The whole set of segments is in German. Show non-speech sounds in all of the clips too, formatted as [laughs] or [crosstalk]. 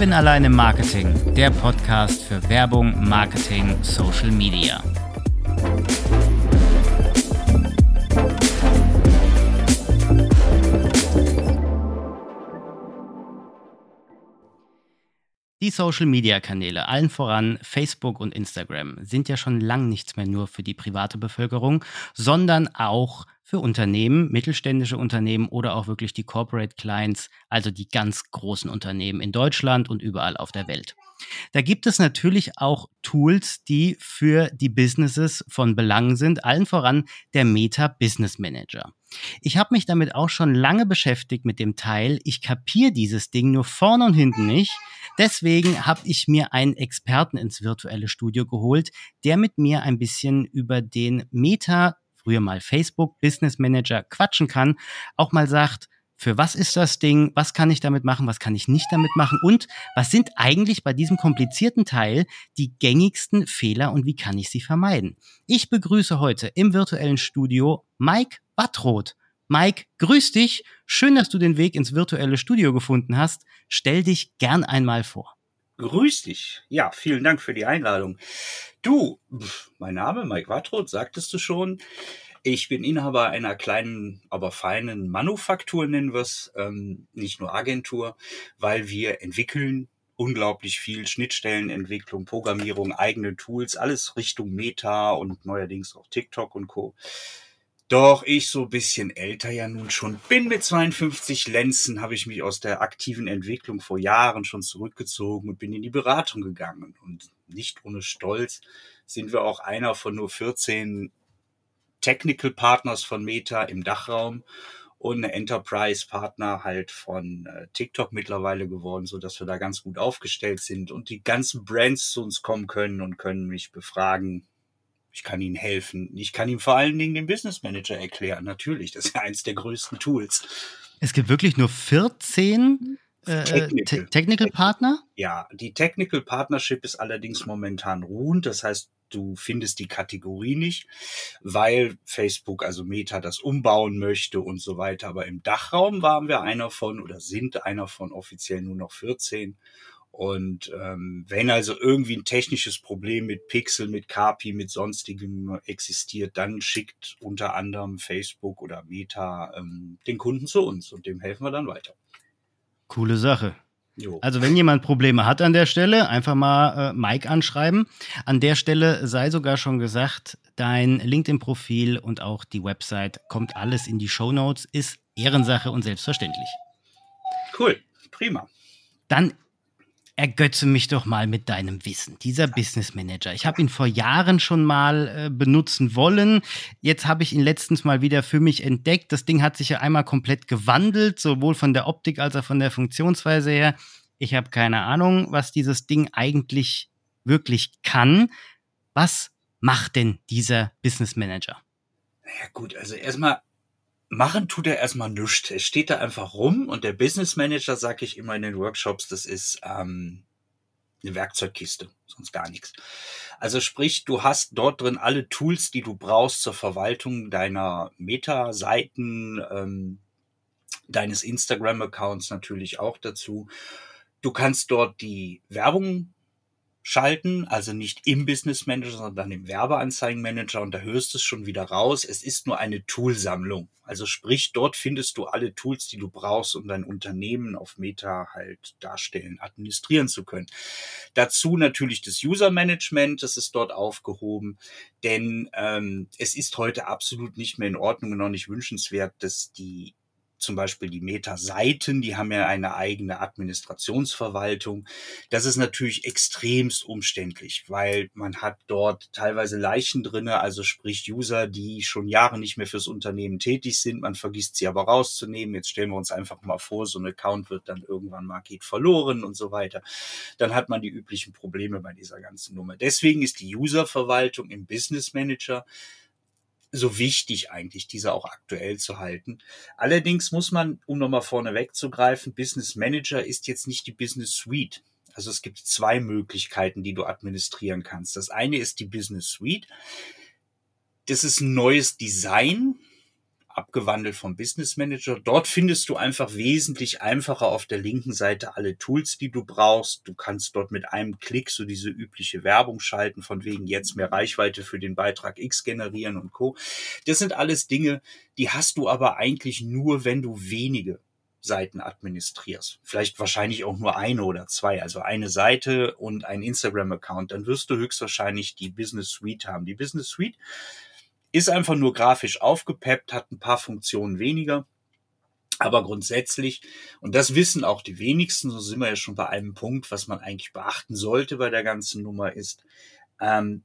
Kevin allein im Marketing, der Podcast für Werbung, Marketing, Social Media. Die Social-Media-Kanäle, allen voran Facebook und Instagram, sind ja schon lang nichts mehr nur für die private Bevölkerung, sondern auch für Unternehmen, mittelständische Unternehmen oder auch wirklich die Corporate Clients, also die ganz großen Unternehmen in Deutschland und überall auf der Welt. Da gibt es natürlich auch Tools, die für die Businesses von Belang sind, allen voran der Meta Business Manager. Ich habe mich damit auch schon lange beschäftigt mit dem Teil. Ich kapiere dieses Ding nur vorne und hinten nicht. Deswegen habe ich mir einen Experten ins virtuelle Studio geholt, der mit mir ein bisschen über den Meta, früher mal Facebook Business Manager quatschen kann, auch mal sagt, für was ist das Ding, was kann ich damit machen, was kann ich nicht damit machen und was sind eigentlich bei diesem komplizierten Teil die gängigsten Fehler und wie kann ich sie vermeiden. Ich begrüße heute im virtuellen Studio Mike Wattroth. Mike, grüß dich. Schön, dass du den Weg ins virtuelle Studio gefunden hast. Stell dich gern einmal vor. Grüß dich. Ja, vielen Dank für die Einladung. Du, mein Name Mike Wattroth, sagtest du schon. Ich bin Inhaber einer kleinen, aber feinen Manufaktur, nennen wir es, ähm, nicht nur Agentur, weil wir entwickeln unglaublich viel Schnittstellenentwicklung, Programmierung, eigene Tools, alles Richtung Meta und neuerdings auch TikTok und Co. Doch ich so bisschen älter ja nun schon bin mit 52 Lenzen, habe ich mich aus der aktiven Entwicklung vor Jahren schon zurückgezogen und bin in die Beratung gegangen. Und nicht ohne Stolz sind wir auch einer von nur 14 Technical Partners von Meta im Dachraum und eine Enterprise Partner halt von äh, TikTok mittlerweile geworden, so dass wir da ganz gut aufgestellt sind und die ganzen Brands zu uns kommen können und können mich befragen, ich kann Ihnen helfen. Ich kann Ihnen vor allen Dingen den Business Manager erklären. Natürlich, das ist ja eins der größten Tools. Es gibt wirklich nur 14 äh, Technical. Technical Partner? Ja, die Technical Partnership ist allerdings momentan ruhend. Das heißt, du findest die Kategorie nicht, weil Facebook, also Meta, das umbauen möchte und so weiter. Aber im Dachraum waren wir einer von oder sind einer von offiziell nur noch 14. Und ähm, wenn also irgendwie ein technisches Problem mit Pixel, mit Kapi, mit sonstigem existiert, dann schickt unter anderem Facebook oder Meta ähm, den Kunden zu uns und dem helfen wir dann weiter. Coole Sache. Jo. Also wenn jemand Probleme hat an der Stelle, einfach mal äh, Mike anschreiben. An der Stelle sei sogar schon gesagt, dein LinkedIn-Profil und auch die Website kommt alles in die Show Notes, ist Ehrensache und selbstverständlich. Cool, prima. Dann ergötze mich doch mal mit deinem Wissen. Dieser Business Manager. Ich habe ihn vor Jahren schon mal äh, benutzen wollen. Jetzt habe ich ihn letztens mal wieder für mich entdeckt. Das Ding hat sich ja einmal komplett gewandelt, sowohl von der Optik als auch von der Funktionsweise her. Ich habe keine Ahnung, was dieses Ding eigentlich wirklich kann. Was macht denn dieser Business Manager? Ja gut, also erstmal machen tut er erstmal nichts. Er steht da einfach rum und der Business Manager, sage ich immer in den Workshops, das ist ähm, eine Werkzeugkiste, sonst gar nichts. Also sprich, du hast dort drin alle Tools, die du brauchst zur Verwaltung deiner Meta-Seiten, ähm, deines Instagram-Accounts natürlich auch dazu. Du kannst dort die Werbung schalten, also nicht im Business Manager, sondern im Werbeanzeigenmanager und da hörst du es schon wieder raus. Es ist nur eine Toolsammlung. Also sprich, dort findest du alle Tools, die du brauchst, um dein Unternehmen auf Meta halt darstellen, administrieren zu können. Dazu natürlich das User Management, das ist dort aufgehoben, denn ähm, es ist heute absolut nicht mehr in Ordnung und noch nicht wünschenswert, dass die zum Beispiel die Meta-Seiten, die haben ja eine eigene Administrationsverwaltung. Das ist natürlich extremst umständlich, weil man hat dort teilweise Leichen drinne, also sprich User, die schon Jahre nicht mehr fürs Unternehmen tätig sind. Man vergisst sie aber rauszunehmen. Jetzt stellen wir uns einfach mal vor, so ein Account wird dann irgendwann mal geht verloren und so weiter. Dann hat man die üblichen Probleme bei dieser ganzen Nummer. Deswegen ist die Userverwaltung im Business Manager so wichtig eigentlich, diese auch aktuell zu halten. Allerdings muss man, um nochmal vorne wegzugreifen, Business Manager ist jetzt nicht die Business Suite. Also es gibt zwei Möglichkeiten, die du administrieren kannst. Das eine ist die Business Suite. Das ist ein neues Design abgewandelt vom Business Manager. Dort findest du einfach wesentlich einfacher auf der linken Seite alle Tools, die du brauchst. Du kannst dort mit einem Klick so diese übliche Werbung schalten, von wegen jetzt mehr Reichweite für den Beitrag X generieren und Co. Das sind alles Dinge, die hast du aber eigentlich nur, wenn du wenige Seiten administrierst. Vielleicht wahrscheinlich auch nur eine oder zwei, also eine Seite und ein Instagram-Account. Dann wirst du höchstwahrscheinlich die Business Suite haben. Die Business Suite ist einfach nur grafisch aufgepeppt, hat ein paar Funktionen weniger. Aber grundsätzlich, und das wissen auch die wenigsten, so sind wir ja schon bei einem Punkt, was man eigentlich beachten sollte bei der ganzen Nummer ist, ähm,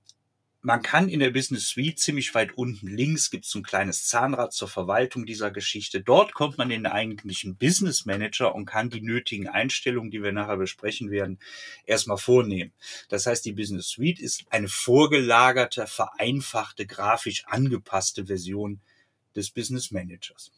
man kann in der Business Suite ziemlich weit unten links gibt es ein kleines Zahnrad zur Verwaltung dieser Geschichte. Dort kommt man in den eigentlichen Business Manager und kann die nötigen Einstellungen, die wir nachher besprechen werden, erstmal vornehmen. Das heißt, die Business Suite ist eine vorgelagerte, vereinfachte, grafisch angepasste Version des Business Managers.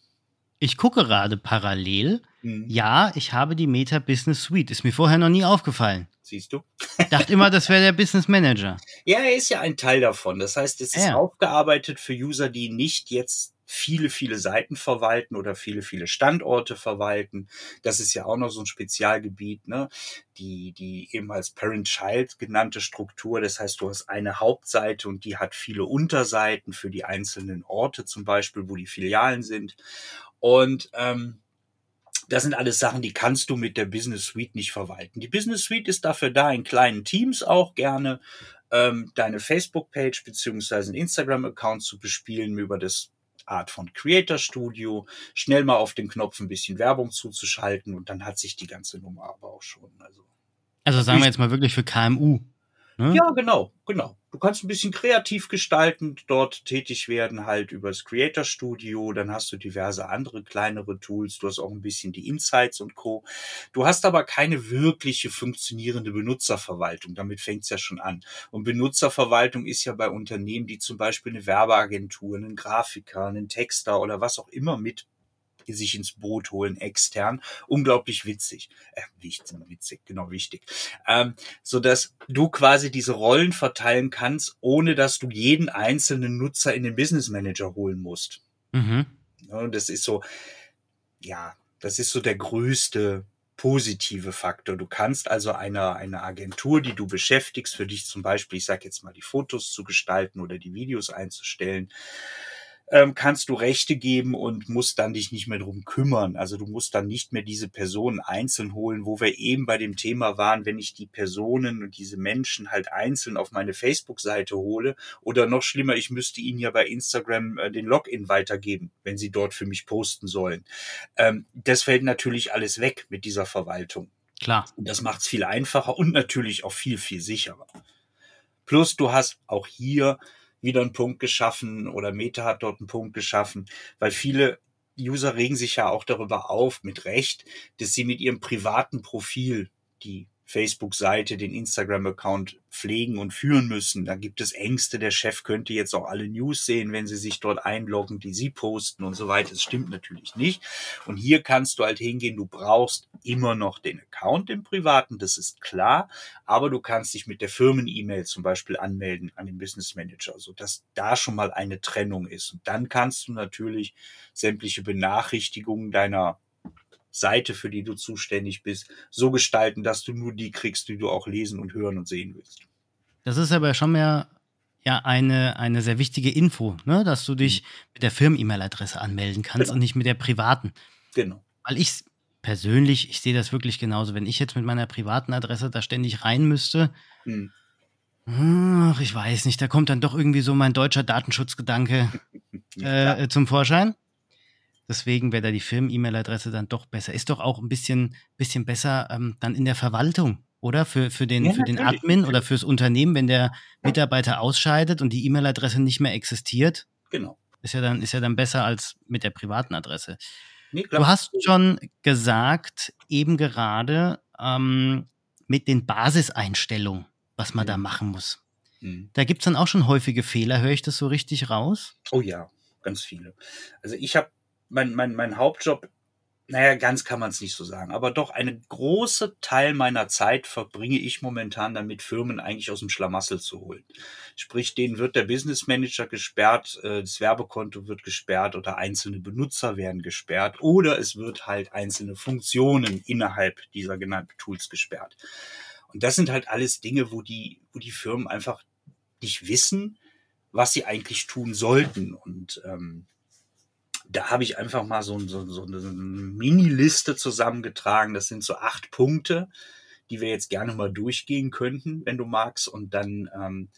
Ich gucke gerade parallel. Mhm. Ja, ich habe die Meta Business Suite. Ist mir vorher noch nie aufgefallen. Siehst du? Dachte immer, das wäre der Business Manager. [laughs] Ja, er ist ja ein Teil davon. Das heißt, es ist ja. aufgearbeitet für User, die nicht jetzt viele, viele Seiten verwalten oder viele, viele Standorte verwalten. Das ist ja auch noch so ein Spezialgebiet, ne? Die, die eben als Parent-Child genannte Struktur. Das heißt, du hast eine Hauptseite und die hat viele Unterseiten für die einzelnen Orte zum Beispiel, wo die Filialen sind. Und ähm, das sind alles Sachen, die kannst du mit der Business Suite nicht verwalten. Die Business Suite ist dafür da, in kleinen Teams auch gerne ähm, deine Facebook-Page beziehungsweise einen Instagram-Account zu bespielen über das Art von Creator Studio, schnell mal auf den Knopf ein bisschen Werbung zuzuschalten und dann hat sich die ganze Nummer aber auch schon. Also, also sagen wir jetzt mal wirklich für KMU. Ne? Ja, genau, genau. Du kannst ein bisschen kreativ gestaltend dort tätig werden, halt übers Creator Studio. Dann hast du diverse andere kleinere Tools. Du hast auch ein bisschen die Insights und Co. Du hast aber keine wirkliche funktionierende Benutzerverwaltung. Damit fängt es ja schon an. Und Benutzerverwaltung ist ja bei Unternehmen, die zum Beispiel eine Werbeagentur, einen Grafiker, einen Texter oder was auch immer mit sich ins Boot holen, extern. Unglaublich witzig. Äh, wichtig, witzig, genau wichtig. Ähm, so dass du quasi diese Rollen verteilen kannst, ohne dass du jeden einzelnen Nutzer in den Business Manager holen musst. Mhm. Ja, das ist so, ja, das ist so der größte positive Faktor. Du kannst also einer eine Agentur, die du beschäftigst, für dich zum Beispiel, ich sage jetzt mal, die Fotos zu gestalten oder die Videos einzustellen, ähm, kannst du Rechte geben und musst dann dich nicht mehr drum kümmern. Also du musst dann nicht mehr diese Personen einzeln holen, wo wir eben bei dem Thema waren, wenn ich die Personen und diese Menschen halt einzeln auf meine Facebook-Seite hole oder noch schlimmer, ich müsste ihnen ja bei Instagram äh, den Login weitergeben, wenn sie dort für mich posten sollen. Ähm, das fällt natürlich alles weg mit dieser Verwaltung. Klar. Und das macht es viel einfacher und natürlich auch viel, viel sicherer. Plus du hast auch hier wieder einen Punkt geschaffen oder Meta hat dort einen Punkt geschaffen, weil viele User regen sich ja auch darüber auf, mit Recht, dass sie mit ihrem privaten Profil die Facebook-Seite, den Instagram-Account pflegen und führen müssen. Da gibt es Ängste, der Chef könnte jetzt auch alle News sehen, wenn sie sich dort einloggen, die sie posten und so weiter. Das stimmt natürlich nicht. Und hier kannst du halt hingehen, du brauchst immer noch den Account im Privaten, das ist klar, aber du kannst dich mit der Firmen-E-Mail zum Beispiel anmelden an den Business Manager, sodass da schon mal eine Trennung ist. Und dann kannst du natürlich sämtliche Benachrichtigungen deiner Seite, für die du zuständig bist, so gestalten, dass du nur die kriegst, die du auch lesen und hören und sehen willst. Das ist aber schon mehr ja eine, eine sehr wichtige Info, ne? dass du dich mhm. mit der Firmen-E-Mail-Adresse anmelden kannst genau. und nicht mit der privaten. Genau. Weil ich persönlich, ich sehe das wirklich genauso, wenn ich jetzt mit meiner privaten Adresse da ständig rein müsste, mhm. ach, ich weiß nicht, da kommt dann doch irgendwie so mein deutscher Datenschutzgedanke [laughs] äh, zum Vorschein. Deswegen wäre da die Firmen-E-Mail-Adresse dann doch besser. Ist doch auch ein bisschen, bisschen besser ähm, dann in der Verwaltung, oder? Für, für, den, ja, für den Admin oder fürs Unternehmen, wenn der Mitarbeiter ausscheidet und die E-Mail-Adresse nicht mehr existiert. Genau. Ist ja, dann, ist ja dann besser als mit der privaten Adresse. Nee, du hast schon gesagt, eben gerade ähm, mit den Basiseinstellungen, was man mhm. da machen muss. Mhm. Da gibt es dann auch schon häufige Fehler, höre ich das so richtig raus? Oh ja, ganz viele. Also ich habe mein, mein, mein Hauptjob naja, ganz kann man es nicht so sagen, aber doch eine große Teil meiner Zeit verbringe ich momentan damit, Firmen eigentlich aus dem Schlamassel zu holen. Sprich, denen wird der Business Manager gesperrt, äh, das Werbekonto wird gesperrt oder einzelne Benutzer werden gesperrt oder es wird halt einzelne Funktionen innerhalb dieser genannten Tools gesperrt. Und das sind halt alles Dinge, wo die, wo die Firmen einfach nicht wissen, was sie eigentlich tun sollten. Und ähm, da habe ich einfach mal so, so, so eine Mini-Liste zusammengetragen. Das sind so acht Punkte, die wir jetzt gerne mal durchgehen könnten, wenn du magst. Und dann ähm,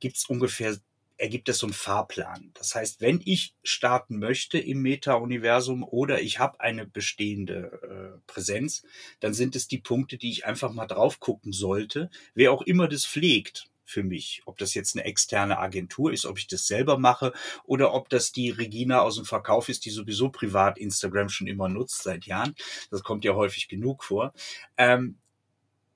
gibt es ungefähr, ergibt es so einen Fahrplan. Das heißt, wenn ich starten möchte im Meta-Universum oder ich habe eine bestehende äh, Präsenz, dann sind es die Punkte, die ich einfach mal drauf gucken sollte. Wer auch immer das pflegt, für mich. Ob das jetzt eine externe Agentur ist, ob ich das selber mache oder ob das die Regina aus dem Verkauf ist, die sowieso privat Instagram schon immer nutzt seit Jahren. Das kommt ja häufig genug vor. Ähm,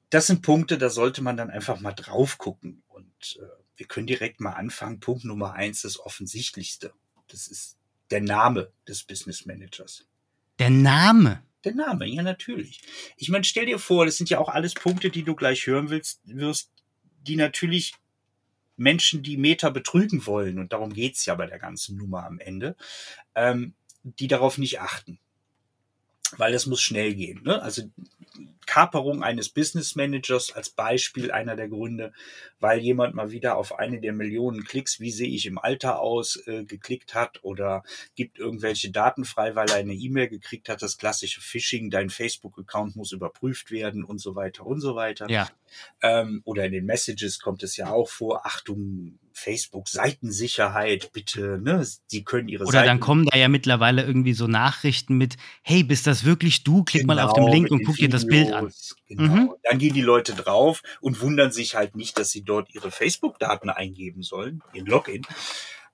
das sind Punkte, da sollte man dann einfach mal drauf gucken. Und äh, wir können direkt mal anfangen. Punkt Nummer eins, das Offensichtlichste. Das ist der Name des Business Managers. Der Name? Der Name, ja natürlich. Ich meine, stell dir vor, das sind ja auch alles Punkte, die du gleich hören willst, wirst, die natürlich Menschen, die Meta betrügen wollen, und darum geht's ja bei der ganzen Nummer am Ende, ähm, die darauf nicht achten. Weil es muss schnell gehen. Ne? Also Kaperung eines Business Managers als Beispiel einer der Gründe, weil jemand mal wieder auf eine der Millionen Klicks, wie sehe ich im Alter aus, äh, geklickt hat oder gibt irgendwelche Daten frei, weil er eine E-Mail gekriegt hat, das klassische Phishing, dein Facebook-Account muss überprüft werden und so weiter und so weiter. Ja. Ähm, oder in den Messages kommt es ja auch vor, Achtung, Facebook Seitensicherheit, bitte, ne? Sie können ihre Oder Seiten dann kommen da ja mittlerweile irgendwie so Nachrichten mit, hey, bist das wirklich du? Klick genau, mal auf den genau, Link und guck dir das Bild an. Genau. Mhm. Dann gehen die Leute drauf und wundern sich halt nicht, dass sie dort ihre Facebook-Daten eingeben sollen, ihren Login.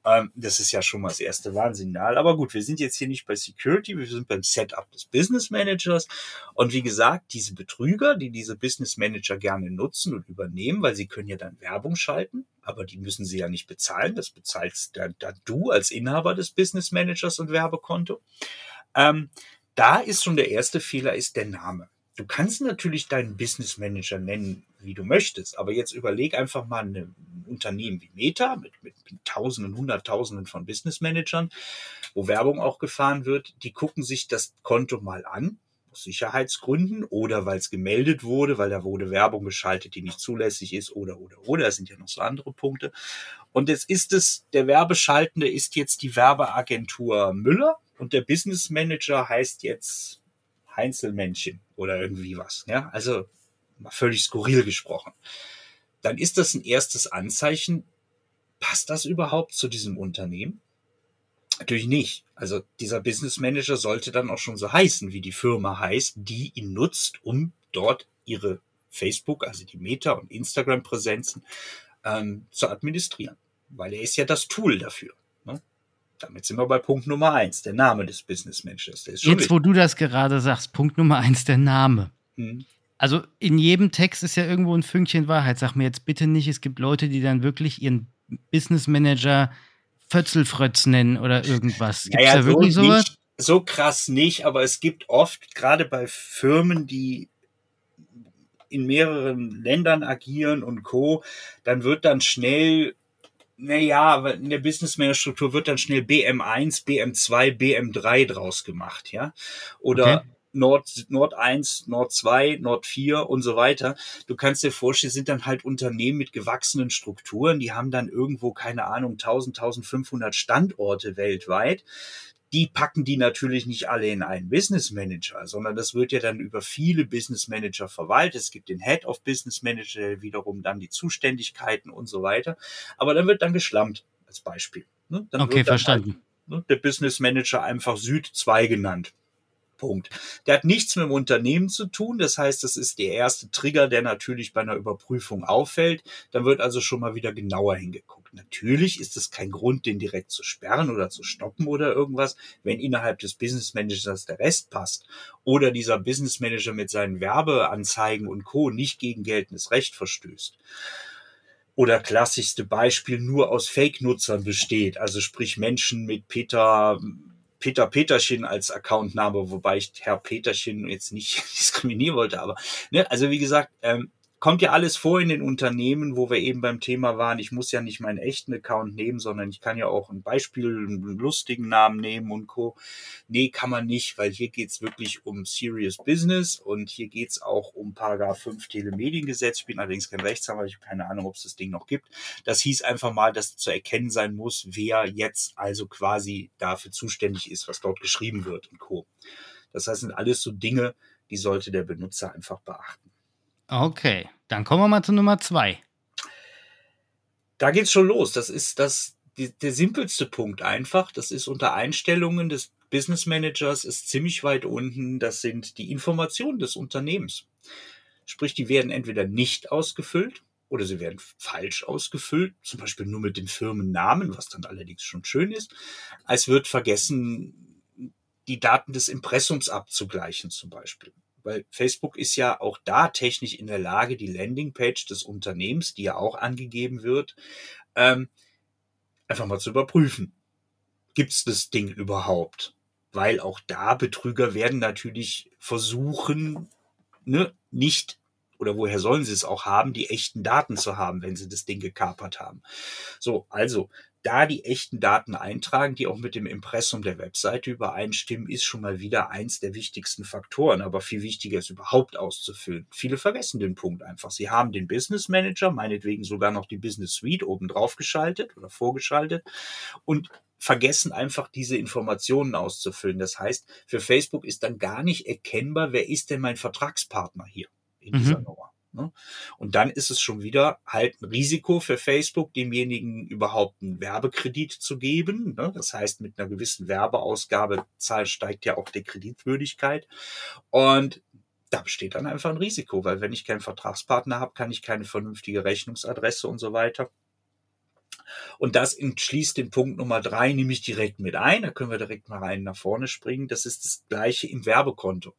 Ähm, das ist ja schon mal das erste Warnsignal. Aber gut, wir sind jetzt hier nicht bei Security, wir sind beim Setup des Business Managers. Und wie gesagt, diese Betrüger, die diese Business Manager gerne nutzen und übernehmen, weil sie können ja dann Werbung schalten, aber die müssen sie ja nicht bezahlen. Das bezahlst dann, dann du als Inhaber des Business Managers und Werbekonto. Ähm, da ist schon der erste Fehler, ist der Name. Du kannst natürlich deinen Business Manager nennen, wie du möchtest, aber jetzt überleg einfach mal ein Unternehmen wie Meta mit, mit, mit Tausenden, Hunderttausenden von Business Managern, wo Werbung auch gefahren wird, die gucken sich das Konto mal an, aus Sicherheitsgründen oder weil es gemeldet wurde, weil da wurde Werbung geschaltet, die nicht zulässig ist oder, oder, oder. Das sind ja noch so andere Punkte. Und jetzt ist es, der Werbeschaltende ist jetzt die Werbeagentur Müller und der Business Manager heißt jetzt Heinzelmännchen oder irgendwie was. Ja, also völlig skurril gesprochen. Dann ist das ein erstes Anzeichen. Passt das überhaupt zu diesem Unternehmen? Natürlich nicht. Also dieser Business Manager sollte dann auch schon so heißen, wie die Firma heißt, die ihn nutzt, um dort ihre Facebook, also die Meta- und Instagram-Präsenzen ähm, zu administrieren. Weil er ist ja das Tool dafür. Damit sind wir bei Punkt Nummer eins, der Name des Business Managers. Jetzt, wichtig. wo du das gerade sagst, Punkt Nummer eins, der Name. Hm. Also in jedem Text ist ja irgendwo ein Fünkchen Wahrheit. Sag mir jetzt bitte nicht, es gibt Leute, die dann wirklich ihren Business Manager Fötzelfrötz nennen oder irgendwas. Gibt es naja, da wirklich so sowas? Nicht, so krass nicht, aber es gibt oft, gerade bei Firmen, die in mehreren Ländern agieren und Co., dann wird dann schnell naja, in der Businessman-Struktur wird dann schnell BM1, BM2, BM3 draus gemacht, ja. Oder okay. Nord, Nord 1, Nord 2, Nord 4 und so weiter. Du kannst dir vorstellen, sind dann halt Unternehmen mit gewachsenen Strukturen, die haben dann irgendwo, keine Ahnung, 1000, 1500 Standorte weltweit die packen die natürlich nicht alle in einen Business Manager, sondern das wird ja dann über viele Business Manager verwaltet. Es gibt den Head of Business Manager, wiederum dann die Zuständigkeiten und so weiter. Aber dann wird dann geschlampt als Beispiel. Ne? Dann okay, verstanden. Halt, ne, der Business Manager einfach Süd 2 genannt. Punkt. Der hat nichts mit dem Unternehmen zu tun. Das heißt, das ist der erste Trigger, der natürlich bei einer Überprüfung auffällt. Dann wird also schon mal wieder genauer hingeguckt. Natürlich ist es kein Grund, den direkt zu sperren oder zu stoppen oder irgendwas, wenn innerhalb des Business Managers der Rest passt oder dieser Business Manager mit seinen Werbeanzeigen und Co. nicht gegen geltendes Recht verstößt oder klassischste Beispiel nur aus Fake-Nutzern besteht, also sprich Menschen mit Peter Peter Peterchen als Accountname, wobei ich Herr Peterchen jetzt nicht [laughs] diskriminieren wollte, aber ne, also wie gesagt, ähm, kommt ja alles vor in den Unternehmen, wo wir eben beim Thema waren. Ich muss ja nicht meinen echten Account nehmen, sondern ich kann ja auch ein Beispiel, einen lustigen Namen nehmen und Co. Nee, kann man nicht, weil hier geht's wirklich um Serious Business und hier geht's auch um Paragraph 5 Telemediengesetz. Ich bin allerdings kein Rechtsanwalt, ich habe keine Ahnung, ob es das Ding noch gibt. Das hieß einfach mal, dass zu erkennen sein muss, wer jetzt also quasi dafür zuständig ist, was dort geschrieben wird und Co. Das heißt, sind alles so Dinge, die sollte der Benutzer einfach beachten. Okay, dann kommen wir mal zu Nummer zwei. Da geht's schon los. Das ist das, die, der simpelste Punkt einfach. Das ist unter Einstellungen des Business Managers ist ziemlich weit unten. Das sind die Informationen des Unternehmens. Sprich, die werden entweder nicht ausgefüllt oder sie werden falsch ausgefüllt, zum Beispiel nur mit dem Firmennamen, was dann allerdings schon schön ist. Es wird vergessen, die Daten des Impressums abzugleichen zum Beispiel weil Facebook ist ja auch da technisch in der Lage, die Landingpage des Unternehmens, die ja auch angegeben wird, ähm, einfach mal zu überprüfen. Gibt es das Ding überhaupt? Weil auch da Betrüger werden natürlich versuchen, ne, nicht oder woher sollen sie es auch haben, die echten Daten zu haben, wenn sie das Ding gekapert haben. So, also da die echten Daten eintragen, die auch mit dem Impressum der Webseite übereinstimmen, ist schon mal wieder eins der wichtigsten Faktoren. Aber viel wichtiger ist überhaupt auszufüllen. Viele vergessen den Punkt einfach. Sie haben den Business Manager, meinetwegen sogar noch die Business Suite oben drauf geschaltet oder vorgeschaltet und vergessen einfach diese Informationen auszufüllen. Das heißt, für Facebook ist dann gar nicht erkennbar, wer ist denn mein Vertragspartner hier in dieser mhm. Nummer. Ne? Und dann ist es schon wieder halt ein Risiko für Facebook, demjenigen überhaupt einen Werbekredit zu geben. Ne? Das heißt, mit einer gewissen Werbeausgabe steigt ja auch die Kreditwürdigkeit. Und da besteht dann einfach ein Risiko, weil wenn ich keinen Vertragspartner habe, kann ich keine vernünftige Rechnungsadresse und so weiter. Und das entschließt den Punkt Nummer drei, nämlich direkt mit ein. Da können wir direkt mal rein nach vorne springen. Das ist das gleiche im Werbekonto.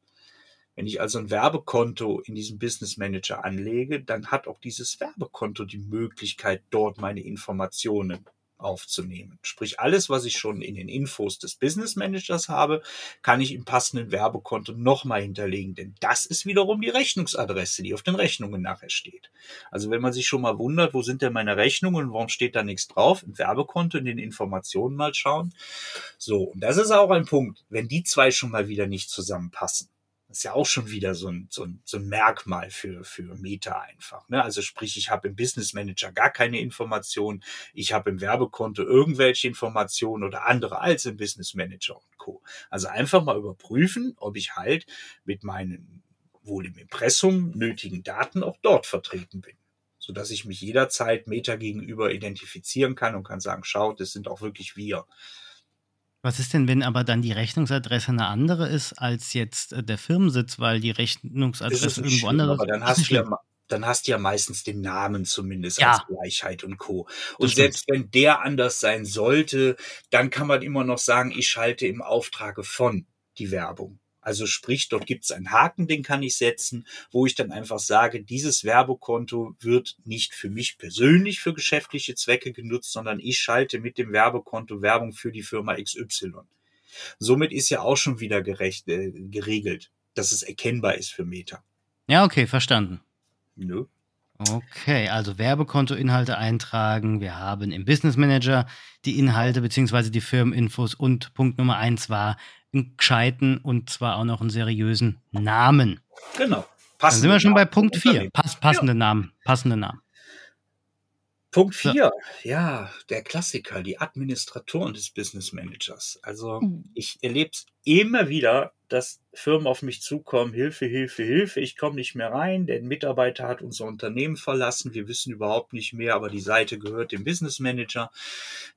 Wenn ich also ein Werbekonto in diesem Business Manager anlege, dann hat auch dieses Werbekonto die Möglichkeit, dort meine Informationen aufzunehmen. Sprich, alles, was ich schon in den Infos des Business Managers habe, kann ich im passenden Werbekonto nochmal hinterlegen, denn das ist wiederum die Rechnungsadresse, die auf den Rechnungen nachher steht. Also wenn man sich schon mal wundert, wo sind denn meine Rechnungen warum steht da nichts drauf, im Werbekonto in den Informationen mal schauen. So, und das ist auch ein Punkt, wenn die zwei schon mal wieder nicht zusammenpassen ist ja auch schon wieder so ein, so ein, so ein Merkmal für, für Meta einfach. Ne? Also sprich, ich habe im Business Manager gar keine Informationen, ich habe im Werbekonto irgendwelche Informationen oder andere als im Business Manager und Co. Also einfach mal überprüfen, ob ich halt mit meinen wohl im Impressum nötigen Daten auch dort vertreten bin so dass ich mich jederzeit Meta gegenüber identifizieren kann und kann sagen, schaut, das sind auch wirklich wir. Was ist denn, wenn aber dann die Rechnungsadresse eine andere ist als jetzt äh, der Firmensitz, weil die Rechnungsadresse irgendwo anders ist? Aber dann hast, du ja, dann hast du ja meistens den Namen zumindest ja. als Gleichheit und Co. Und selbst wenn der anders sein sollte, dann kann man immer noch sagen, ich schalte im Auftrage von die Werbung. Also sprich, dort gibt es einen Haken, den kann ich setzen, wo ich dann einfach sage, dieses Werbekonto wird nicht für mich persönlich für geschäftliche Zwecke genutzt, sondern ich schalte mit dem Werbekonto Werbung für die Firma XY. Somit ist ja auch schon wieder gerecht, äh, geregelt, dass es erkennbar ist für Meta. Ja, okay, verstanden. Nö. Okay, also Werbekontoinhalte eintragen. Wir haben im Business Manager die Inhalte bzw. die Firmeninfos und Punkt Nummer eins war einen gescheiten und zwar auch noch einen seriösen Namen. Genau. Passende Dann sind wir schon bei Punkt 4. Pass, passende ja. Namen. Passende Namen. Punkt 4, ja. ja, der Klassiker, die Administratoren des Business Managers. Also mhm. ich erlebe es immer wieder, dass Firmen auf mich zukommen, Hilfe, Hilfe, Hilfe, ich komme nicht mehr rein, der Mitarbeiter hat unser Unternehmen verlassen, wir wissen überhaupt nicht mehr, aber die Seite gehört dem Business Manager,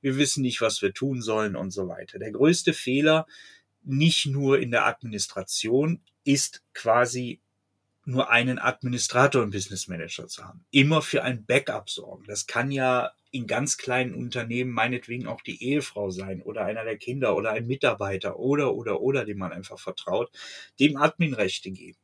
wir wissen nicht, was wir tun sollen und so weiter. Der größte Fehler, nicht nur in der Administration, ist quasi nur einen Administrator im Business Manager zu haben. Immer für ein Backup sorgen. Das kann ja in ganz kleinen Unternehmen meinetwegen auch die Ehefrau sein oder einer der Kinder oder ein Mitarbeiter oder, oder, oder, dem man einfach vertraut, dem Adminrechte geben.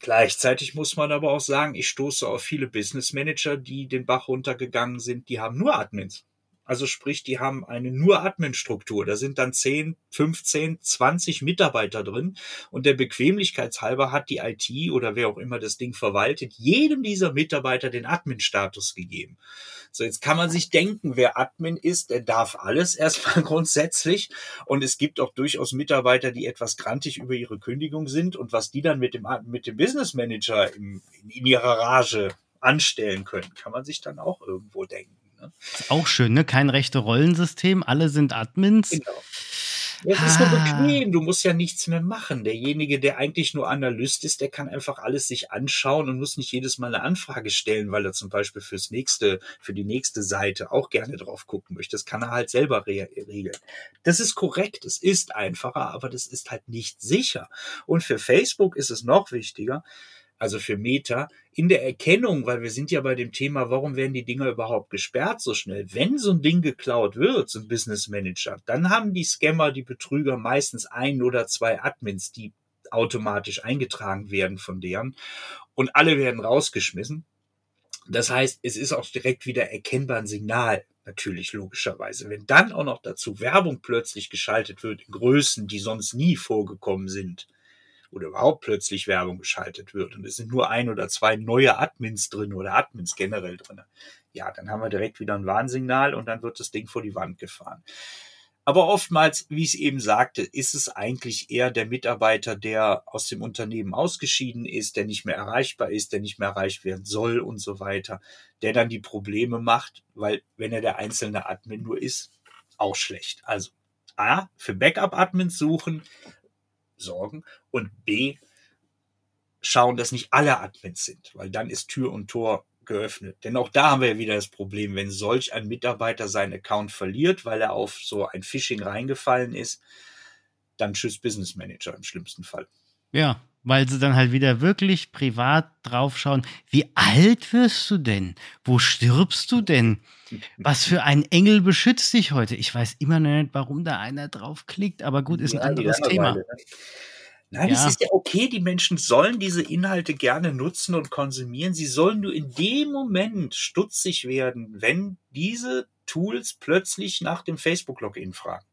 Gleichzeitig muss man aber auch sagen, ich stoße auf viele Business Manager, die den Bach runtergegangen sind, die haben nur Admins. Also sprich, die haben eine nur Admin-Struktur. Da sind dann 10, 15, 20 Mitarbeiter drin. Und der Bequemlichkeitshalber hat die IT oder wer auch immer das Ding verwaltet, jedem dieser Mitarbeiter den Admin-Status gegeben. So, jetzt kann man sich denken, wer Admin ist, der darf alles erstmal [laughs] grundsätzlich. Und es gibt auch durchaus Mitarbeiter, die etwas grantig über ihre Kündigung sind und was die dann mit dem, mit dem Business Manager im, in ihrer Rage anstellen können, kann man sich dann auch irgendwo denken. Ne? Auch schön, ne? Kein rechte Rollensystem, alle sind Admins. Genau. Es ah. ist so bequem, du musst ja nichts mehr machen. Derjenige, der eigentlich nur Analyst ist, der kann einfach alles sich anschauen und muss nicht jedes Mal eine Anfrage stellen, weil er zum Beispiel fürs nächste, für die nächste Seite auch gerne drauf gucken möchte. Das kann er halt selber re regeln. Das ist korrekt, es ist einfacher, aber das ist halt nicht sicher. Und für Facebook ist es noch wichtiger, also für Meta, in der Erkennung, weil wir sind ja bei dem Thema, warum werden die Dinger überhaupt gesperrt so schnell? Wenn so ein Ding geklaut wird, so ein Business Manager, dann haben die Scammer, die Betrüger meistens ein oder zwei Admins, die automatisch eingetragen werden von deren und alle werden rausgeschmissen. Das heißt, es ist auch direkt wieder erkennbar ein Signal, natürlich logischerweise. Wenn dann auch noch dazu Werbung plötzlich geschaltet wird in Größen, die sonst nie vorgekommen sind, oder überhaupt plötzlich Werbung geschaltet wird und es sind nur ein oder zwei neue Admins drin oder Admins generell drin, ja, dann haben wir direkt wieder ein Warnsignal und dann wird das Ding vor die Wand gefahren. Aber oftmals, wie ich es eben sagte, ist es eigentlich eher der Mitarbeiter, der aus dem Unternehmen ausgeschieden ist, der nicht mehr erreichbar ist, der nicht mehr erreicht werden soll und so weiter, der dann die Probleme macht, weil wenn er der einzelne Admin nur ist, auch schlecht. Also A, für Backup-Admins suchen, sorgen und B, schauen, dass nicht alle Admins sind, weil dann ist Tür und Tor geöffnet. Denn auch da haben wir wieder das Problem, wenn solch ein Mitarbeiter seinen Account verliert, weil er auf so ein Phishing reingefallen ist, dann tschüss Business Manager im schlimmsten Fall. Ja, weil sie dann halt wieder wirklich privat draufschauen. Wie alt wirst du denn? Wo stirbst du denn? Was für ein Engel beschützt dich heute? Ich weiß immer noch nicht, warum da einer draufklickt, aber gut, ist ein ja, anderes Thema. Weile, ne? Nein, ja. es ist ja okay, die Menschen sollen diese Inhalte gerne nutzen und konsumieren. Sie sollen nur in dem Moment stutzig werden, wenn diese Tools plötzlich nach dem Facebook-Login fragen.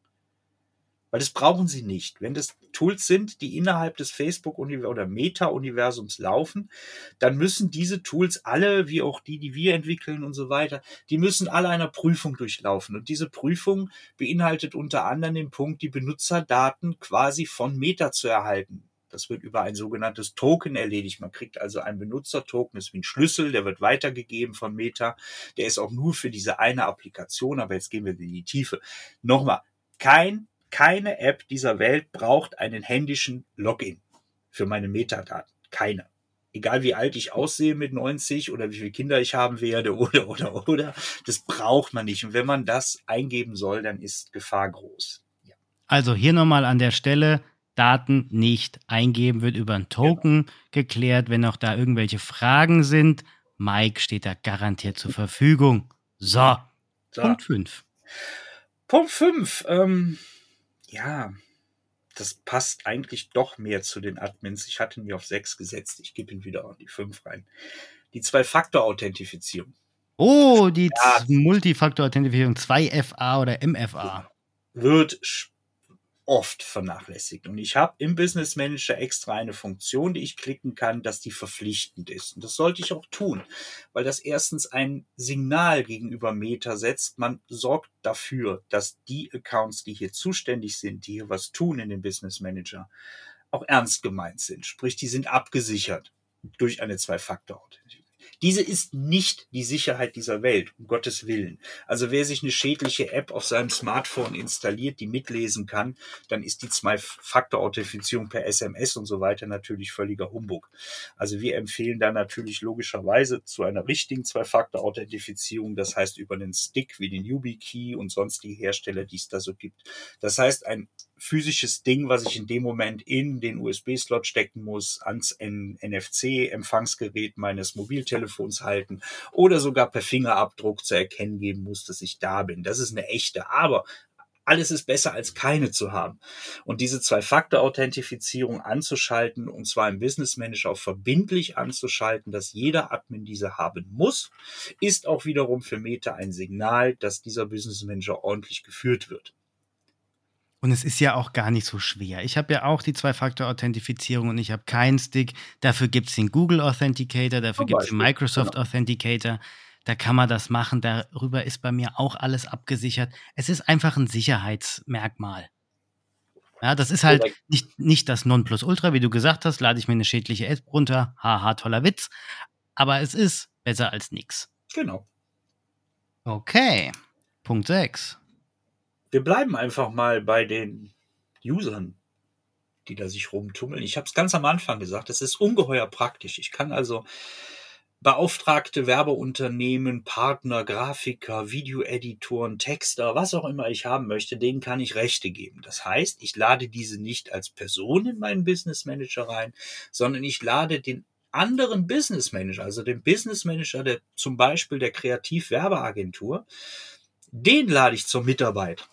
Weil das brauchen sie nicht. Wenn das Tools sind, die innerhalb des Facebook- oder Meta-Universums laufen, dann müssen diese Tools alle, wie auch die, die wir entwickeln und so weiter, die müssen alle einer Prüfung durchlaufen. Und diese Prüfung beinhaltet unter anderem den Punkt, die Benutzerdaten quasi von Meta zu erhalten. Das wird über ein sogenanntes Token erledigt. Man kriegt also einen Benutzertoken, das ist wie ein Schlüssel, der wird weitergegeben von Meta. Der ist auch nur für diese eine Applikation, aber jetzt gehen wir in die Tiefe. Nochmal, kein keine App dieser Welt braucht einen händischen Login für meine Metadaten. Keine. Egal wie alt ich aussehe mit 90 oder wie viele Kinder ich haben werde oder, oder, oder. Das braucht man nicht. Und wenn man das eingeben soll, dann ist Gefahr groß. Ja. Also hier nochmal an der Stelle, Daten nicht eingeben, wird über ein Token genau. geklärt. Wenn auch da irgendwelche Fragen sind, Mike steht da garantiert zur Verfügung. So, so. Punkt 5. Punkt 5. Ähm, ja, das passt eigentlich doch mehr zu den Admins. Ich hatte ihn mir auf 6 gesetzt. Ich gebe ihn wieder auf die 5 rein. Die Zwei-Faktor-Authentifizierung. Oh, die ja. Multifaktor-Authentifizierung 2FA oder MFA. Wird oft vernachlässigt. Und ich habe im Business Manager extra eine Funktion, die ich klicken kann, dass die verpflichtend ist. Und das sollte ich auch tun, weil das erstens ein Signal gegenüber Meta setzt. Man sorgt dafür, dass die Accounts, die hier zuständig sind, die hier was tun in dem Business Manager, auch ernst gemeint sind. Sprich, die sind abgesichert durch eine Zwei-Faktor-Authentifizierung. Diese ist nicht die Sicherheit dieser Welt, um Gottes Willen. Also wer sich eine schädliche App auf seinem Smartphone installiert, die mitlesen kann, dann ist die Zwei-Faktor-Authentifizierung per SMS und so weiter natürlich völliger Humbug. Also wir empfehlen da natürlich logischerweise zu einer richtigen Zwei-Faktor-Authentifizierung, das heißt über einen Stick wie den YubiKey und sonst die Hersteller, die es da so gibt. Das heißt, ein physisches Ding, was ich in dem Moment in den USB-Slot stecken muss, ans NFC-Empfangsgerät meines Mobiltelefons halten oder sogar per Fingerabdruck zu erkennen geben muss, dass ich da bin. Das ist eine echte. Aber alles ist besser als keine zu haben. Und diese Zwei-Faktor-Authentifizierung anzuschalten, und zwar im Business Manager auch verbindlich anzuschalten, dass jeder Admin diese haben muss, ist auch wiederum für Meta ein Signal, dass dieser Business Manager ordentlich geführt wird. Und es ist ja auch gar nicht so schwer. Ich habe ja auch die Zwei-Faktor-Authentifizierung und ich habe keinen Stick. Dafür gibt es den Google Authenticator, dafür gibt es den Microsoft genau. Authenticator. Da kann man das machen. Darüber ist bei mir auch alles abgesichert. Es ist einfach ein Sicherheitsmerkmal. Ja, das ist halt nicht, nicht das Nonplusultra, wie du gesagt hast, lade ich mir eine schädliche App runter. Haha, toller Witz. Aber es ist besser als nichts. Genau. Okay. Punkt 6 wir bleiben einfach mal bei den Usern, die da sich rumtummeln. Ich habe es ganz am Anfang gesagt, es ist ungeheuer praktisch. Ich kann also beauftragte Werbeunternehmen, Partner, Grafiker, Videoeditoren, Texter, was auch immer ich haben möchte, denen kann ich Rechte geben. Das heißt, ich lade diese nicht als Person in meinen Business Manager rein, sondern ich lade den anderen Business Manager, also den Business Manager der zum Beispiel der Kreativwerbeagentur, den lade ich zur Mitarbeit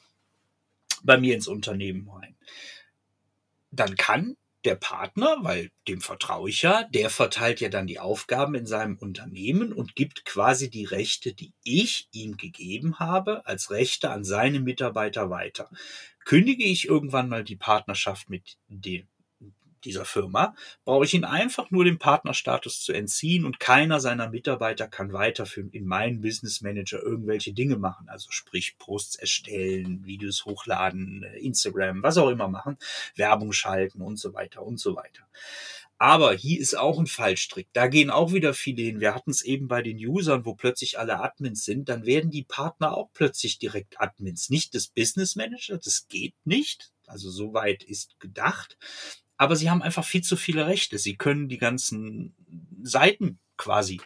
bei mir ins Unternehmen rein. Dann kann der Partner, weil dem vertraue ich ja, der verteilt ja dann die Aufgaben in seinem Unternehmen und gibt quasi die Rechte, die ich ihm gegeben habe, als Rechte an seine Mitarbeiter weiter. Kündige ich irgendwann mal die Partnerschaft mit dem dieser Firma, brauche ich ihn einfach nur den Partnerstatus zu entziehen und keiner seiner Mitarbeiter kann weiter in meinen Business Manager irgendwelche Dinge machen. Also sprich Posts erstellen, Videos hochladen, Instagram, was auch immer machen, Werbung schalten und so weiter und so weiter. Aber hier ist auch ein Fallstrick. Da gehen auch wieder viele hin. Wir hatten es eben bei den Usern, wo plötzlich alle Admins sind. Dann werden die Partner auch plötzlich direkt Admins. Nicht des Business Manager. Das geht nicht. Also soweit ist gedacht aber sie haben einfach viel zu viele Rechte. Sie können die ganzen Seiten quasi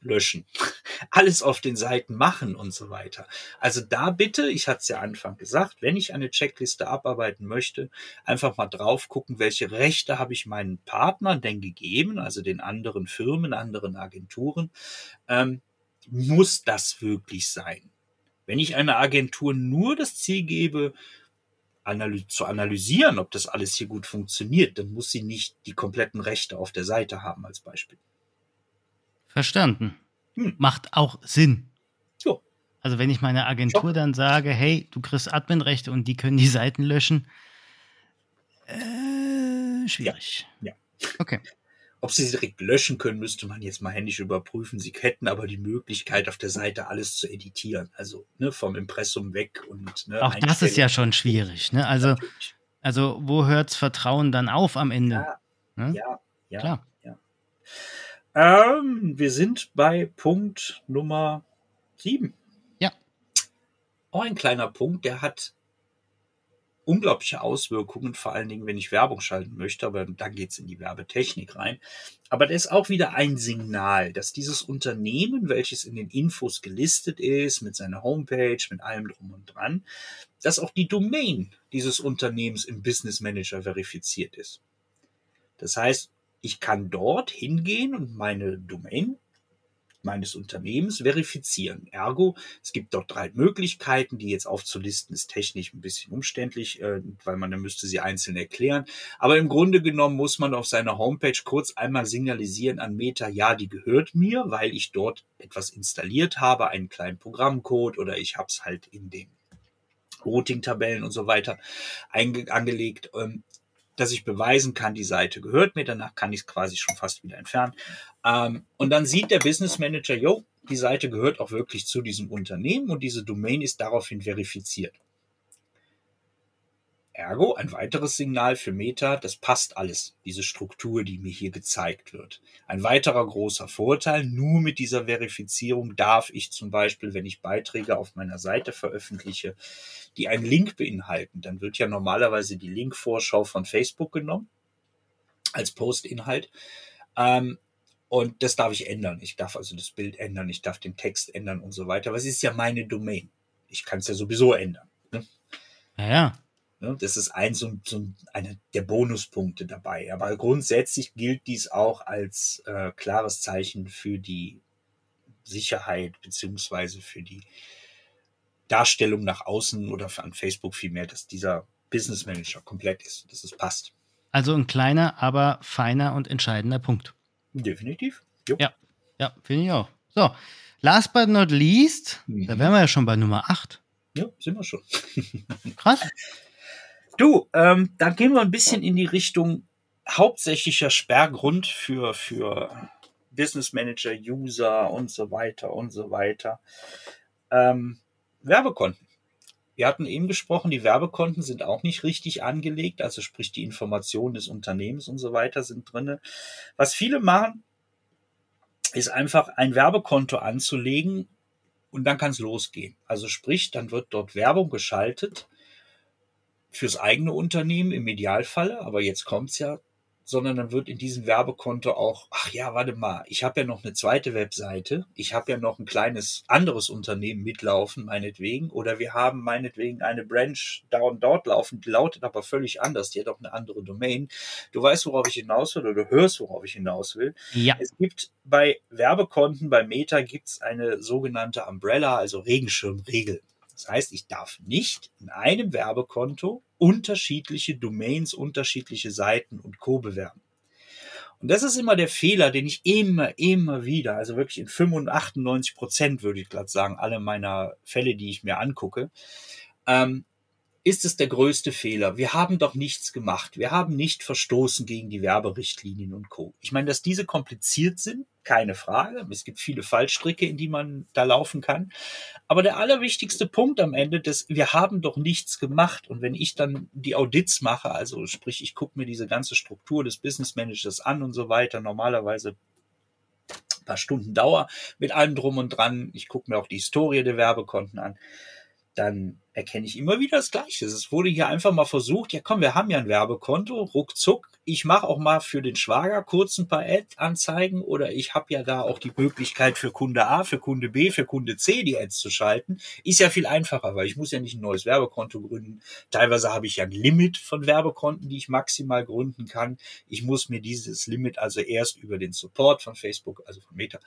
löschen, [laughs] alles auf den Seiten machen und so weiter. Also da bitte, ich hatte es ja Anfang gesagt, wenn ich eine Checkliste abarbeiten möchte, einfach mal drauf gucken, welche Rechte habe ich meinen Partnern denn gegeben, also den anderen Firmen, anderen Agenturen. Ähm, muss das wirklich sein? Wenn ich einer Agentur nur das Ziel gebe, analy zu analysieren, ob das alles hier gut funktioniert, dann muss sie nicht die kompletten Rechte auf der Seite haben als Beispiel. Verstanden. Hm. Macht auch Sinn. Jo. Also wenn ich meiner Agentur dann sage, hey, du kriegst Adminrechte und die können die Seiten löschen, äh, schwierig. Ja. ja. Okay. Ob sie sie direkt löschen können, müsste man jetzt mal händisch überprüfen. Sie hätten aber die Möglichkeit, auf der Seite alles zu editieren. Also ne, vom Impressum weg und ne, Auch das ist ja schon schwierig. Ne? Also, also wo hört's Vertrauen dann auf am Ende? Ja, ne? ja, ja. Klar. Ja. Ähm, wir sind bei Punkt Nummer sieben. Ja. Auch ein kleiner Punkt, der hat unglaubliche Auswirkungen, vor allen Dingen, wenn ich Werbung schalten möchte, aber dann geht's in die Werbetechnik rein. Aber das ist auch wieder ein Signal, dass dieses Unternehmen, welches in den Infos gelistet ist, mit seiner Homepage, mit allem drum und dran, dass auch die Domain dieses Unternehmens im Business Manager verifiziert ist. Das heißt, ich kann dort hingehen und meine Domain meines Unternehmens verifizieren. Ergo, es gibt dort drei Möglichkeiten, die jetzt aufzulisten ist technisch ein bisschen umständlich, äh, weil man dann müsste sie einzeln erklären. Aber im Grunde genommen muss man auf seiner Homepage kurz einmal signalisieren an Meta, ja, die gehört mir, weil ich dort etwas installiert habe, einen kleinen Programmcode oder ich habe es halt in den Routing-Tabellen und so weiter angelegt. Dass ich beweisen kann, die Seite gehört mir, danach kann ich es quasi schon fast wieder entfernen. Ähm, und dann sieht der Business Manager, jo, die Seite gehört auch wirklich zu diesem Unternehmen und diese Domain ist daraufhin verifiziert. Ergo ein weiteres Signal für Meta, das passt alles, diese Struktur, die mir hier gezeigt wird. Ein weiterer großer Vorteil, nur mit dieser Verifizierung darf ich zum Beispiel, wenn ich Beiträge auf meiner Seite veröffentliche, die einen Link beinhalten, dann wird ja normalerweise die Linkvorschau von Facebook genommen als Postinhalt. Ähm, und das darf ich ändern. Ich darf also das Bild ändern, ich darf den Text ändern und so weiter. Was ist ja meine Domain? Ich kann es ja sowieso ändern. Ne? Ja, ja. Ne, das ist ein, so, so einer der Bonuspunkte dabei. Aber grundsätzlich gilt dies auch als äh, klares Zeichen für die Sicherheit beziehungsweise für die Darstellung nach außen oder an Facebook vielmehr, dass dieser Business Manager komplett ist, dass es passt. Also ein kleiner, aber feiner und entscheidender Punkt. Definitiv. Jo. Ja, ja finde ich auch. So, last but not least, mhm. da wären wir ja schon bei Nummer 8. Ja, sind wir schon. Krass. [laughs] Du, ähm, dann gehen wir ein bisschen in die Richtung hauptsächlicher Sperrgrund für, für Business Manager, User und so weiter und so weiter. Ähm, Werbekonten. Wir hatten eben gesprochen, die Werbekonten sind auch nicht richtig angelegt, also sprich die Informationen des Unternehmens und so weiter sind drinne. Was viele machen, ist einfach ein Werbekonto anzulegen und dann kann es losgehen. Also sprich, dann wird dort Werbung geschaltet fürs eigene Unternehmen im Idealfalle, aber jetzt kommt's ja sondern dann wird in diesem Werbekonto auch, ach ja, warte mal, ich habe ja noch eine zweite Webseite, ich habe ja noch ein kleines anderes Unternehmen mitlaufen, meinetwegen, oder wir haben meinetwegen eine Branch da und dort laufen, die lautet aber völlig anders, die hat auch eine andere Domain. Du weißt, worauf ich hinaus will, oder du hörst, worauf ich hinaus will. Ja. Es gibt bei Werbekonten, bei Meta gibt's eine sogenannte Umbrella, also Regenschirmregel. Das heißt, ich darf nicht in einem Werbekonto unterschiedliche Domains, unterschiedliche Seiten und Co. bewerben. Und das ist immer der Fehler, den ich immer, immer wieder, also wirklich in 95 Prozent würde ich glatt sagen, alle meiner Fälle, die ich mir angucke, ähm, ist es der größte Fehler. Wir haben doch nichts gemacht. Wir haben nicht verstoßen gegen die Werberichtlinien und Co. Ich meine, dass diese kompliziert sind, keine Frage. Es gibt viele Fallstricke, in die man da laufen kann. Aber der allerwichtigste Punkt am Ende, ist, wir haben doch nichts gemacht. Und wenn ich dann die Audits mache, also sprich, ich gucke mir diese ganze Struktur des Business Managers an und so weiter, normalerweise paar Stunden Dauer mit allem drum und dran. Ich gucke mir auch die Historie der Werbekonten an. Dann erkenne ich immer wieder das Gleiche. Es wurde hier einfach mal versucht, ja komm, wir haben ja ein Werbekonto, ruckzuck. Ich mache auch mal für den Schwager kurz ein paar Ad-Anzeigen oder ich habe ja da auch die Möglichkeit für Kunde A, für Kunde B, für Kunde C die Ads zu schalten. Ist ja viel einfacher, weil ich muss ja nicht ein neues Werbekonto gründen. Teilweise habe ich ja ein Limit von Werbekonten, die ich maximal gründen kann. Ich muss mir dieses Limit also erst über den Support von Facebook, also von Meta,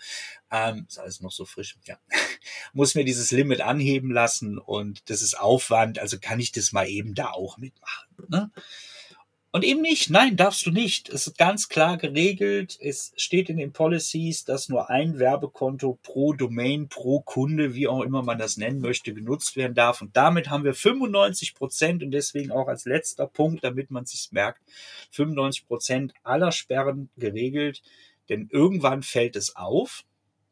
ähm, ist alles noch so frisch, ja, [laughs] muss mir dieses Limit anheben lassen und das ist Aufwand, also kann ich das mal eben da auch mitmachen. Ne? Und eben nicht, nein, darfst du nicht. Es ist ganz klar geregelt. Es steht in den Policies, dass nur ein Werbekonto pro Domain, pro Kunde, wie auch immer man das nennen möchte, genutzt werden darf. Und damit haben wir 95 Prozent und deswegen auch als letzter Punkt, damit man sich merkt, 95 Prozent aller Sperren geregelt. Denn irgendwann fällt es auf,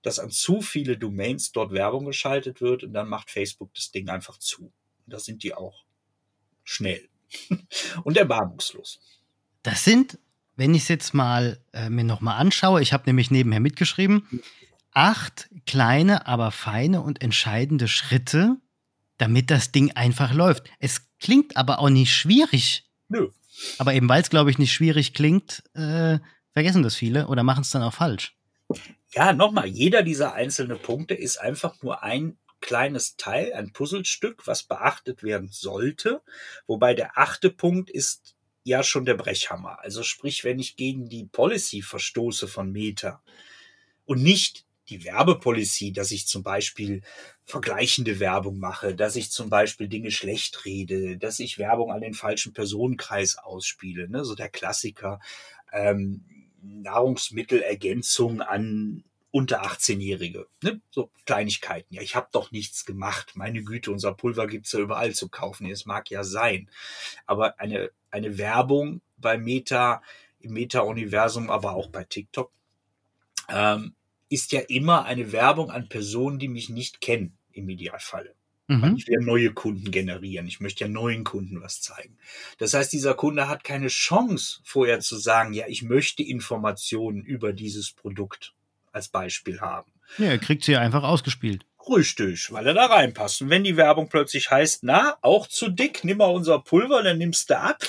dass an zu viele Domains dort Werbung geschaltet wird und dann macht Facebook das Ding einfach zu. Da sind die auch schnell [laughs] und erbarmungslos. Das sind, wenn ich es jetzt mal äh, mir nochmal anschaue, ich habe nämlich nebenher mitgeschrieben, acht kleine, aber feine und entscheidende Schritte, damit das Ding einfach läuft. Es klingt aber auch nicht schwierig. Nö. Aber eben weil es, glaube ich, nicht schwierig klingt, äh, vergessen das viele oder machen es dann auch falsch. Ja, nochmal, jeder dieser einzelnen Punkte ist einfach nur ein kleines Teil, ein Puzzlestück, was beachtet werden sollte. Wobei der achte Punkt ist ja schon der Brechhammer. Also sprich, wenn ich gegen die Policy verstoße von Meta und nicht die Werbepolicy, dass ich zum Beispiel vergleichende Werbung mache, dass ich zum Beispiel Dinge schlecht rede, dass ich Werbung an den falschen Personenkreis ausspiele, ne? so der Klassiker, ähm, Nahrungsmittelergänzung an unter 18-Jährige. Ne? So Kleinigkeiten. Ja, ich habe doch nichts gemacht. Meine Güte, unser Pulver gibt's ja überall zu kaufen. Es mag ja sein. Aber eine, eine Werbung bei Meta, im Meta-Universum, aber auch bei TikTok, ähm, ist ja immer eine Werbung an Personen, die mich nicht kennen, im Idealfalle. Mhm. Ich will ja neue Kunden generieren. Ich möchte ja neuen Kunden was zeigen. Das heißt, dieser Kunde hat keine Chance, vorher zu sagen, ja, ich möchte Informationen über dieses Produkt als Beispiel haben. Ja, er kriegt sie einfach ausgespielt. Richtig, weil er da reinpasst. Und wenn die Werbung plötzlich heißt, na, auch zu dick, nimm mal unser Pulver, dann nimmst du ab,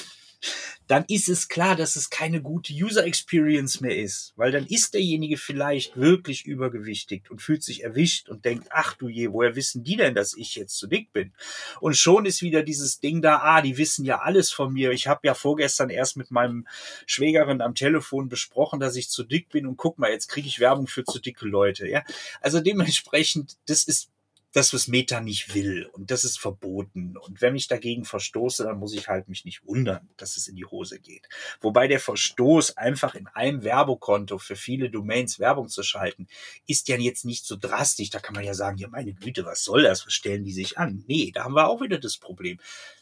dann ist es klar, dass es keine gute User Experience mehr ist, weil dann ist derjenige vielleicht wirklich übergewichtig und fühlt sich erwischt und denkt, ach du je, woher wissen die denn, dass ich jetzt zu dick bin? Und schon ist wieder dieses Ding da, ah, die wissen ja alles von mir. Ich habe ja vorgestern erst mit meinem Schwägerin am Telefon besprochen, dass ich zu dick bin und guck mal, jetzt kriege ich Werbung für zu dicke Leute, ja? Also dementsprechend, das ist das, was Meta nicht will. Und das ist verboten. Und wenn ich dagegen verstoße, dann muss ich halt mich nicht wundern, dass es in die Hose geht. Wobei der Verstoß, einfach in einem Werbekonto für viele Domains Werbung zu schalten, ist ja jetzt nicht so drastisch. Da kann man ja sagen, ja meine Güte, was soll das? Was stellen die sich an? Nee, da haben wir auch wieder das Problem.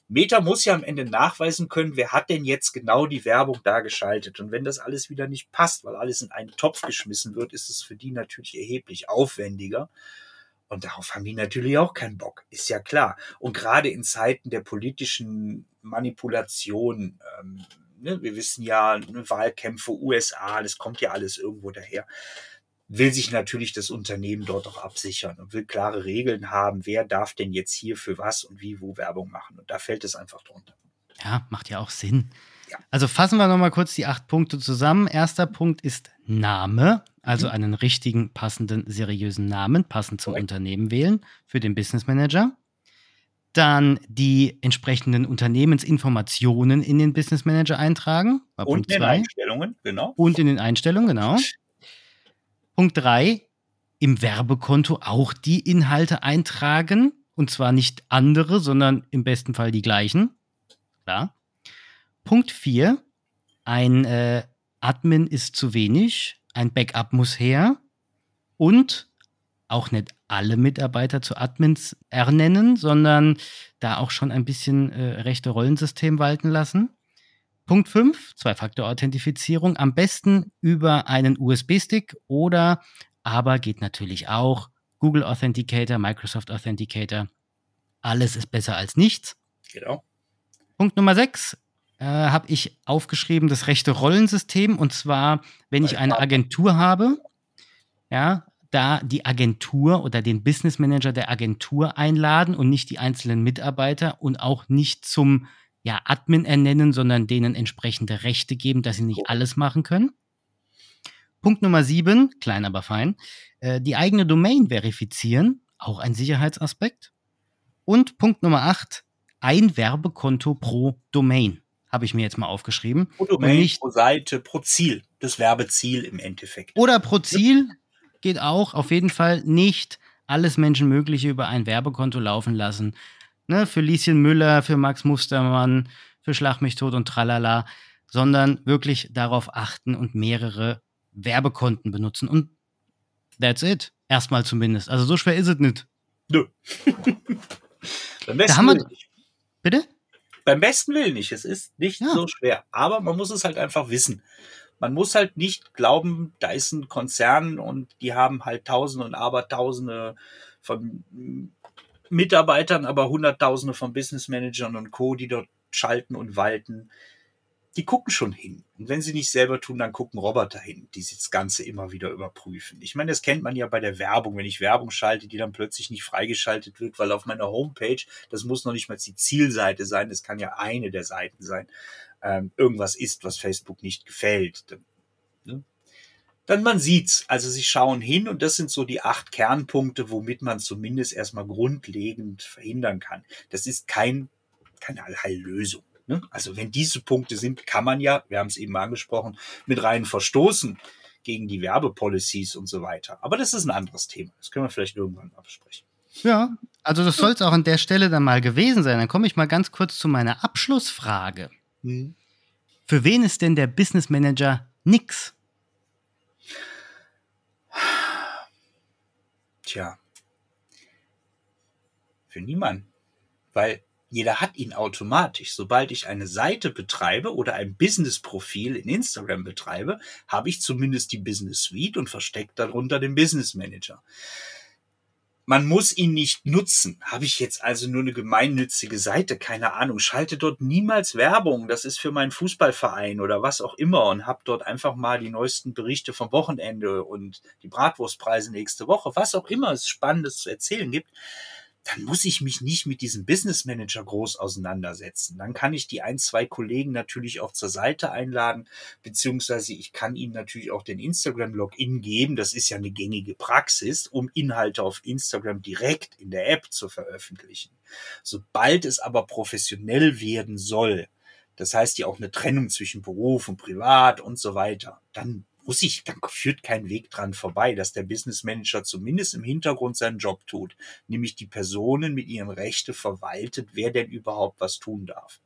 Meta muss ja am Ende nachweisen können, wer hat denn jetzt genau die Werbung da geschaltet. Und wenn das alles wieder nicht passt, weil alles in einen Topf geschmissen wird, ist es für die natürlich erheblich aufwendiger. Und darauf haben die natürlich auch keinen Bock, ist ja klar. Und gerade in Zeiten der politischen Manipulation, ähm, ne, wir wissen ja, ne, Wahlkämpfe, USA, das kommt ja alles irgendwo daher, will sich natürlich das Unternehmen dort auch absichern und will klare Regeln haben, wer darf denn jetzt hier für was und wie wo Werbung machen. Und da fällt es einfach drunter. Ja, macht ja auch Sinn. Ja. Also fassen wir nochmal kurz die acht Punkte zusammen. Erster Punkt ist Name, also mhm. einen richtigen, passenden, seriösen Namen, passend zum okay. Unternehmen wählen für den Business Manager. Dann die entsprechenden Unternehmensinformationen in den Business Manager eintragen. Und Punkt in den Einstellungen, genau. Und in den Einstellungen, genau. Punkt drei, im Werbekonto auch die Inhalte eintragen. Und zwar nicht andere, sondern im besten Fall die gleichen. Klar. Punkt 4. Ein äh, Admin ist zu wenig, ein Backup muss her und auch nicht alle Mitarbeiter zu Admins ernennen, sondern da auch schon ein bisschen äh, rechte Rollensystem walten lassen. Punkt 5, Zwei-Faktor-Authentifizierung, am besten über einen USB-Stick oder aber geht natürlich auch Google Authenticator, Microsoft Authenticator. Alles ist besser als nichts. Genau. Punkt Nummer 6, äh, habe ich aufgeschrieben das rechte Rollensystem. Und zwar, wenn ich eine Agentur habe, ja, da die Agentur oder den Business Manager der Agentur einladen und nicht die einzelnen Mitarbeiter und auch nicht zum ja, Admin ernennen, sondern denen entsprechende Rechte geben, dass sie nicht alles machen können. Punkt Nummer sieben, klein aber fein, äh, die eigene Domain verifizieren, auch ein Sicherheitsaspekt. Und Punkt Nummer acht, ein Werbekonto pro Domain habe ich mir jetzt mal aufgeschrieben. Pro Domain, nicht, pro Seite, pro Ziel. Das Werbeziel im Endeffekt. Oder pro Ziel geht auch. Auf jeden Fall nicht alles Menschenmögliche über ein Werbekonto laufen lassen. Ne, für Lieschen Müller, für Max Mustermann, für Schlag mich tot und tralala, sondern wirklich darauf achten und mehrere Werbekonten benutzen. Und that's it. Erstmal zumindest. Also so schwer ist es nicht. Nö. [laughs] da haben wir, bitte? Beim besten Willen nicht. Es ist nicht ja. so schwer. Aber man muss es halt einfach wissen. Man muss halt nicht glauben, da ist ein Konzern und die haben halt Tausende und Abertausende von Mitarbeitern, aber Hunderttausende von Business Managern und Co., die dort schalten und walten die gucken schon hin. Und wenn sie nicht selber tun, dann gucken Roboter hin, die das Ganze immer wieder überprüfen. Ich meine, das kennt man ja bei der Werbung, wenn ich Werbung schalte, die dann plötzlich nicht freigeschaltet wird, weil auf meiner Homepage, das muss noch nicht mal die Zielseite sein, das kann ja eine der Seiten sein, ähm, irgendwas ist, was Facebook nicht gefällt. Dann, ne? dann man sieht's. Also sie schauen hin und das sind so die acht Kernpunkte, womit man zumindest erstmal grundlegend verhindern kann. Das ist kein, keine Allheillösung. Ne? Also wenn diese Punkte sind, kann man ja, wir haben es eben angesprochen, mit rein verstoßen gegen die Werbepolicies und so weiter. Aber das ist ein anderes Thema. Das können wir vielleicht irgendwann mal besprechen. Ja, also das soll es auch an der Stelle dann mal gewesen sein. Dann komme ich mal ganz kurz zu meiner Abschlussfrage. Hm. Für wen ist denn der Business Manager nix? Tja, für niemanden. Weil jeder hat ihn automatisch. Sobald ich eine Seite betreibe oder ein Business-Profil in Instagram betreibe, habe ich zumindest die Business Suite und versteckt darunter den Business Manager. Man muss ihn nicht nutzen. Habe ich jetzt also nur eine gemeinnützige Seite? Keine Ahnung. Schalte dort niemals Werbung. Das ist für meinen Fußballverein oder was auch immer und habe dort einfach mal die neuesten Berichte vom Wochenende und die Bratwurstpreise nächste Woche, was auch immer es Spannendes zu erzählen gibt dann muss ich mich nicht mit diesem Business Manager groß auseinandersetzen. Dann kann ich die ein, zwei Kollegen natürlich auch zur Seite einladen, beziehungsweise ich kann ihnen natürlich auch den Instagram-Login geben. Das ist ja eine gängige Praxis, um Inhalte auf Instagram direkt in der App zu veröffentlichen. Sobald es aber professionell werden soll, das heißt ja auch eine Trennung zwischen Beruf und Privat und so weiter, dann muss ich, dann [laughs] führt kein Weg dran vorbei, dass der Business Manager zumindest im Hintergrund seinen Job tut, nämlich die Personen mit ihren Rechte verwaltet, wer denn überhaupt was tun darf.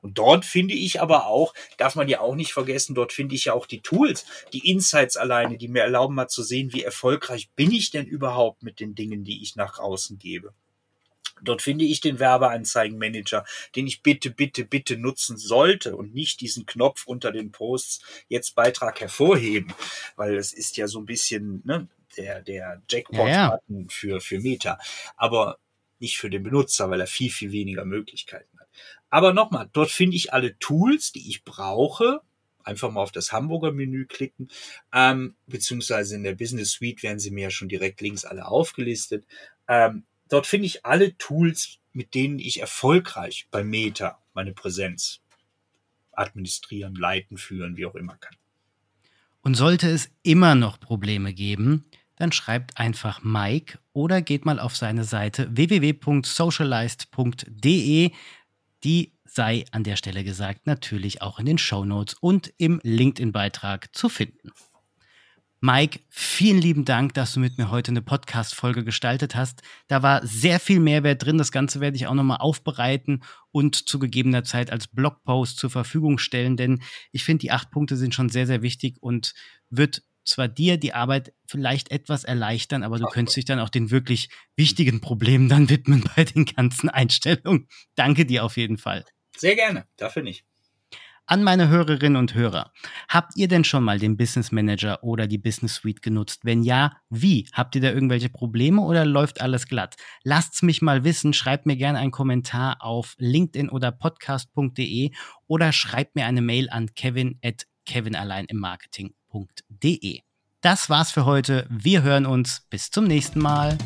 Und dort finde ich aber auch, darf man ja auch nicht vergessen, dort finde ich ja auch die Tools, die Insights alleine, die mir erlauben mal zu sehen, wie erfolgreich bin ich denn überhaupt mit den Dingen, die ich nach außen gebe. Dort finde ich den Werbeanzeigenmanager, den ich bitte, bitte, bitte nutzen sollte und nicht diesen Knopf unter den Posts jetzt Beitrag hervorheben, weil es ist ja so ein bisschen ne, der, der Jackpot-Button ja, ja. für, für Meta, aber nicht für den Benutzer, weil er viel, viel weniger Möglichkeiten hat. Aber nochmal, dort finde ich alle Tools, die ich brauche, einfach mal auf das Hamburger Menü klicken, ähm, beziehungsweise in der Business Suite werden sie mir ja schon direkt links alle aufgelistet. Ähm, Dort finde ich alle Tools, mit denen ich erfolgreich bei Meta meine Präsenz administrieren, leiten, führen, wie auch immer kann. Und sollte es immer noch Probleme geben, dann schreibt einfach Mike oder geht mal auf seine Seite www.socialized.de. Die sei an der Stelle gesagt natürlich auch in den Show Notes und im LinkedIn-Beitrag zu finden. Mike, vielen lieben Dank, dass du mit mir heute eine Podcast-Folge gestaltet hast. Da war sehr viel Mehrwert drin. Das Ganze werde ich auch nochmal aufbereiten und zu gegebener Zeit als Blogpost zur Verfügung stellen, denn ich finde, die acht Punkte sind schon sehr, sehr wichtig und wird zwar dir die Arbeit vielleicht etwas erleichtern, aber du könntest dich dann auch den wirklich wichtigen Problemen dann widmen bei den ganzen Einstellungen. Danke dir auf jeden Fall. Sehr gerne, dafür nicht an meine Hörerinnen und Hörer. Habt ihr denn schon mal den Business Manager oder die Business Suite genutzt? Wenn ja, wie? Habt ihr da irgendwelche Probleme oder läuft alles glatt? Lasst's mich mal wissen. Schreibt mir gerne einen Kommentar auf LinkedIn oder podcast.de oder schreibt mir eine Mail an kevin at kevinalleinimmarketing.de. Das war's für heute. Wir hören uns. Bis zum nächsten Mal.